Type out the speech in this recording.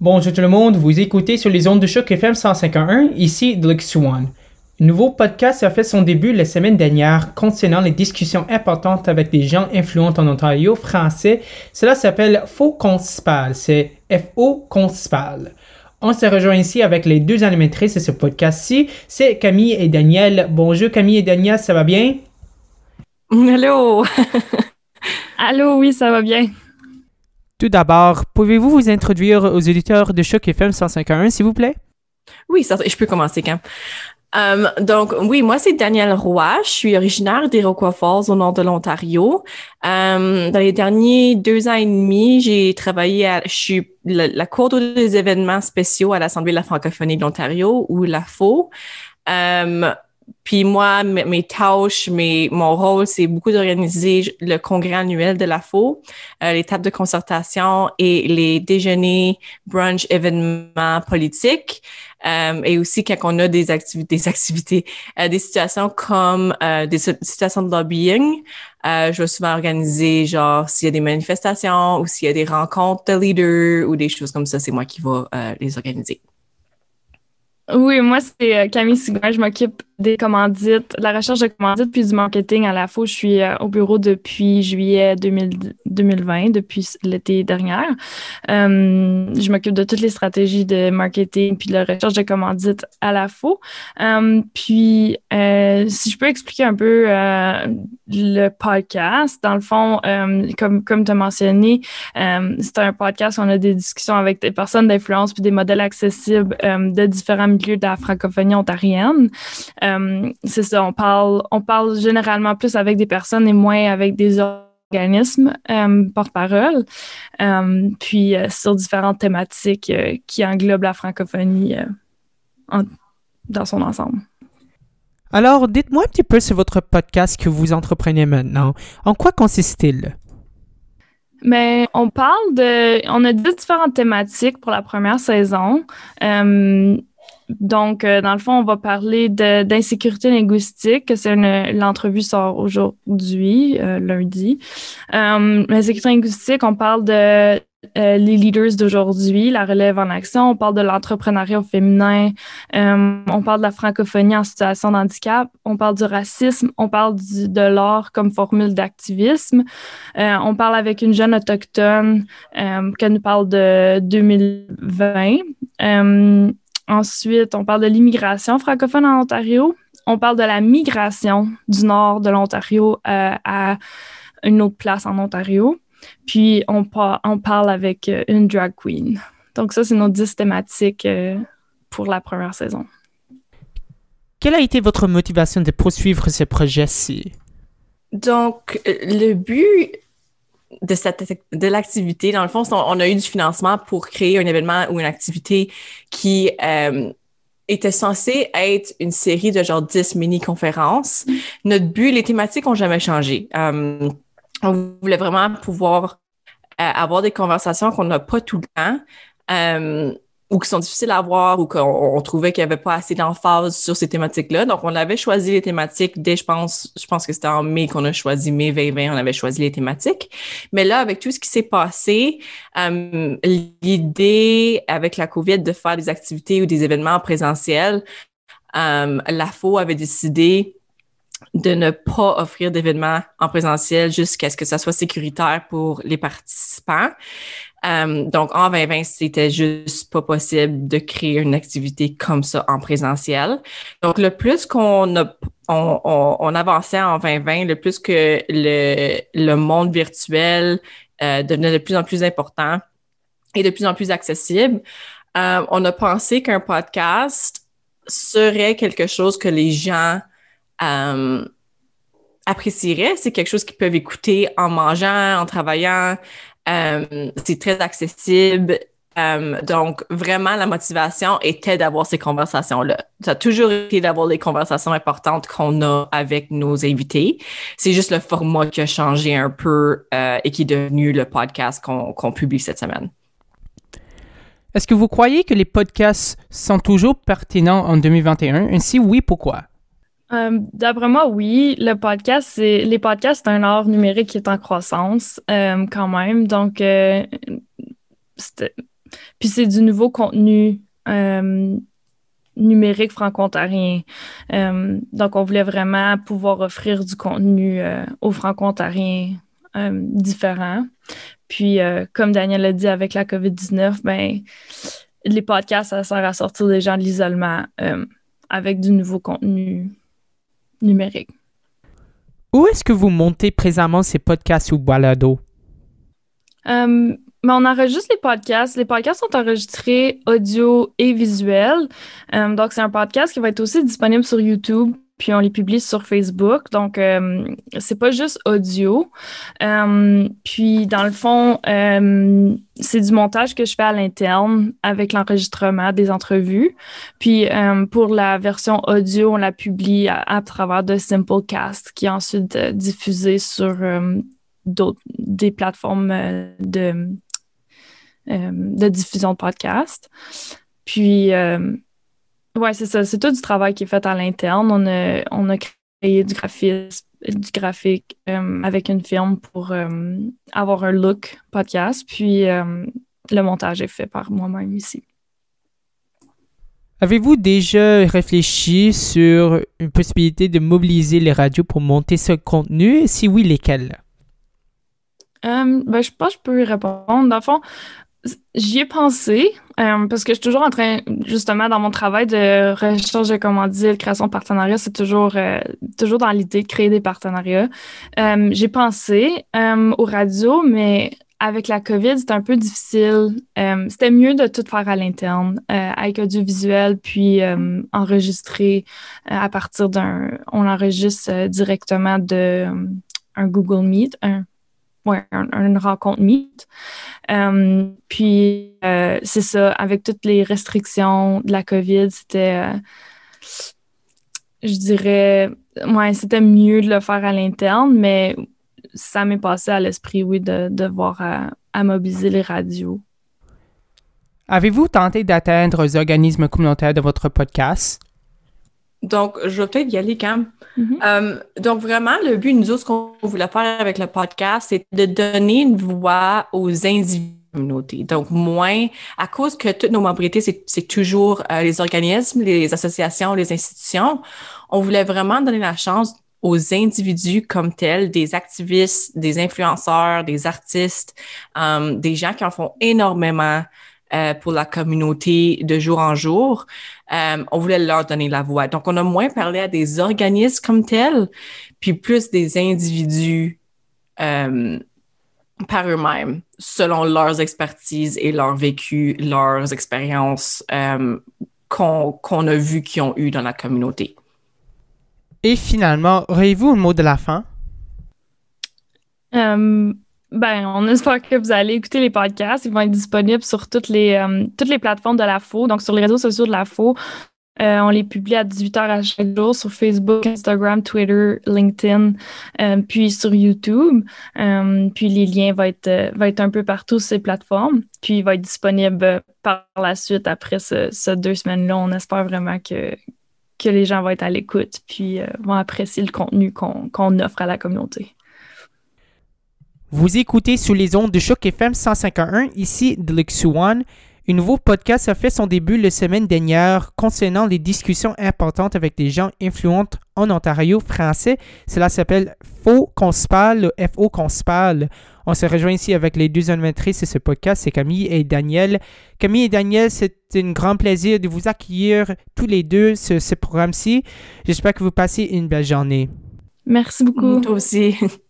Bonjour tout le monde, vous écoutez sur les ondes de choc FM 151, ici Blake Swan. Un nouveau podcast a fait son début la semaine dernière concernant les discussions importantes avec des gens influents en Ontario français. Cela s'appelle Faux Conspal, c'est F-O Conspal. On se rejoint ici avec les deux animatrices de ce podcast-ci, c'est Camille et Daniel. Bonjour Camille et Daniel, ça va bien? Hello! Allô, oui, ça va bien. Tout d'abord, pouvez-vous vous introduire aux éditeurs de Choc FM 151, s'il vous plaît? Oui, je peux commencer quand. Um, donc, oui, moi, c'est Danielle Roy. Je suis originaire d'Iroquois Falls, au nord de l'Ontario. Um, dans les derniers deux ans et demi, j'ai travaillé à, je suis la, la des événements spéciaux à l'Assemblée de la francophonie de l'Ontario, ou l'AFO. Um, puis moi, mes, tâches, mes, mon rôle, c'est beaucoup d'organiser le congrès annuel de la FO, euh, les tables de concertation et les déjeuners, brunch, événements politiques. Euh, et aussi quand on a des activités, des activités, euh, des situations comme euh, des situations de lobbying, euh, je vais souvent organiser genre s'il y a des manifestations ou s'il y a des rencontres de leaders ou des choses comme ça, c'est moi qui vais les organiser. Oui, moi, c'est Camille Sigouin. Je m'occupe des commandites, de la recherche de commandites puis du marketing à la fois. Je suis euh, au bureau depuis juillet 2020, depuis l'été dernier. Euh, je m'occupe de toutes les stratégies de marketing puis de la recherche de commandites à la fois. Euh, puis, si je peux expliquer un peu le podcast, dans le fond, comme, comme tu as mentionné, c'est un podcast où on a des discussions avec des personnes d'influence puis des modèles accessibles de différents milieux de la francophonie ontarienne. Euh, c'est ça, on parle, on parle généralement plus avec des personnes et moins avec des organismes euh, porte-parole, euh, puis sur différentes thématiques qui englobent la francophonie dans son ensemble. Alors, dites-moi un petit peu sur votre podcast que vous entreprenez maintenant. En quoi consiste-t-il? Mais on parle de. On a dix différentes thématiques pour la première saison. Donc, euh, dans le fond, on va parler d'insécurité linguistique. C'est l'entrevue sort aujourd'hui, euh, lundi. Euh, l'insécurité linguistique, on parle de les leaders d'aujourd'hui, la relève en action. On parle de l'entrepreneuriat féminin. on parle de la francophonie en situation de handicap. On parle du racisme. On parle de l'art comme formule d'activisme. on parle avec une jeune autochtone qui nous parle de 2020. Ensuite, on parle de l'immigration francophone en Ontario. On parle de la migration du nord de l'Ontario euh, à une autre place en Ontario. Puis, on, on parle avec euh, une drag queen. Donc, ça, c'est nos dix thématiques euh, pour la première saison. Quelle a été votre motivation de poursuivre ce projet-ci? Donc, le but de, cette, de l'activité. Dans le fond, on, a eu du financement pour créer un événement ou une activité qui euh, était censée être une série de genre 10 mini-conférences. Notre but, les thématiques ont jamais changé. Euh, on voulait vraiment pouvoir euh, avoir des conversations qu'on n'a pas tout le temps ou qui sont difficiles à voir ou qu'on trouvait qu'il n'y avait pas assez d'emphase sur ces thématiques-là. Donc, on avait choisi les thématiques dès, je pense, je pense que c'était en mai qu'on a choisi, mai 2020, on avait choisi les thématiques. Mais là, avec tout ce qui s'est passé, euh, l'idée avec la COVID de faire des activités ou des événements présentiels, euh, la FO avait décidé de ne pas offrir d'événements en présentiel jusqu'à ce que ça soit sécuritaire pour les participants. Euh, donc, en 2020, c'était juste pas possible de créer une activité comme ça en présentiel. Donc, le plus qu'on on, avançait en 2020, le plus que le, monde virtuel euh, devenait de plus en plus important et de plus en plus accessible, euh, on a pensé qu'un podcast serait quelque chose que les gens apprécieraient. C'est quelque chose qu'ils peuvent écouter en mangeant, en travaillant, euh, c'est très accessible. Euh, donc, vraiment, la motivation était d'avoir ces conversations-là. Ça a toujours été d'avoir les conversations importantes qu'on a avec nos invités. C'est juste le format qui a changé un peu euh, et qui est devenu le podcast qu'on publie cette semaine. Est-ce que vous croyez que les podcasts sont toujours pertinents en 2021? Ainsi, oui, pourquoi? Euh, d'après moi, oui. Le podcast, c'est les podcasts, c'est un art numérique qui est en croissance euh, quand même. Donc, euh, puis c'est du nouveau contenu numérique franco-ontarien. donc, on voulait vraiment pouvoir offrir du contenu aux franco-ontariens différents. Puis, comme Daniel a dit avec la COVID-19, ben, les podcasts, ça sert à sortir des gens de l'isolement avec du nouveau contenu numérique. Où est-ce que vous montez présentement ces podcasts ou balado? Um, mais on enregistre les podcasts. Les podcasts sont enregistrés audio et visuel. donc, c'est un podcast qui va être aussi disponible sur YouTube puis on les publie sur Facebook. Donc, euh, c'est pas juste audio. Euh, puis, dans le fond, euh, c'est du montage que je fais à l'interne avec l'enregistrement des entrevues. Puis, pour la version audio, on la publie à, travers de Simplecast, qui est ensuite diffusé sur d'autres des plateformes de, de diffusion de podcasts. Puis, oui, c'est ça. C'est tout du travail qui est fait à l'interne. On a, on a créé du graphisme, du graphique euh, avec une firme pour euh, avoir un look podcast. Puis euh, le montage est fait par moi-même ici. Avez-vous déjà réfléchi sur une possibilité de mobiliser les radios pour monter ce contenu? Si oui, lesquels? ben, je pense que je peux y répondre. Dans le fond, J'y ai pensé euh, parce que je suis toujours en train, justement, dans mon travail de recherche de commandite, création de partenariats, c'est toujours, euh, toujours dans l'idée de créer des partenariats. Euh, j'ai pensé aux radios, mais avec la COVID, c'était un peu difficile. c'était mieux de tout faire à l'interne, avec audiovisuel, puis enregistrer à partir d'un. On enregistre directement de un Google Meet, un une rencontre Meet. Euh, puis, euh, c'est ça, avec toutes les restrictions de la COVID, c'était, euh, je dirais, ouais, c'était mieux de le faire à l'interne, mais ça m'est passé à l'esprit, oui, de, de voir à, mobiliser les radios. Avez-vous tenté d'atteindre les organismes communautaires de votre podcast? Donc, je vais peut-être y aller, Cam. Mm-hmm. Euh, donc, vraiment, le but, nous autres, ce qu'on voulait faire avec le podcast, c'est de donner une voix aux individus communauté. Donc, moins, à cause que toutes nos membrités, c'est toujours euh, les organismes, les associations, les institutions, on voulait vraiment donner la chance aux individus comme tels, des activistes, des influenceurs, des artistes, euh, des gens qui en font énormément euh, pour la communauté de jour en jour. Euh, on voulait leur donner la voix. Donc, on a moins parlé à des organismes comme tels, puis plus des individus euh, par eux-mêmes, selon leurs expertises et leur vécu, leurs expériences qu'on a vues, qu'ils ont eues dans la communauté. Et finalement, auriez-vous un mot de la fin? Ben, on espère que vous allez écouter les podcasts. Ils vont être disponibles sur toutes les, euh, toutes les plateformes de la FO, donc sur les réseaux sociaux de la FO. Euh, on les publie à 18h à chaque jour sur Facebook, Instagram, Twitter, LinkedIn, euh, puis sur YouTube. puis les liens vont être, vont être un peu partout sur ces plateformes. Puis il va être disponible par la suite après ce, deux semaines-là. On espère vraiment que, que les gens vont être à l'écoute puis vont apprécier le contenu qu'on offre à la communauté. Vous écoutez sous les ondes de Choc FM 151, ici Deluxe One. Un nouveau podcast a fait son début la semaine dernière concernant les discussions importantes avec des gens influents en Ontario français. Cela s'appelle Faux qu'on se parle, FO qu'on se parle. On se rejoint ici avec les deux animatrices de ce podcast, c'est Camille et Daniel. Camille et Daniel, c'est un grand plaisir de vous accueillir tous les deux sur ce programme-ci. J'espère que vous passez une belle journée. Merci beaucoup. Toi aussi.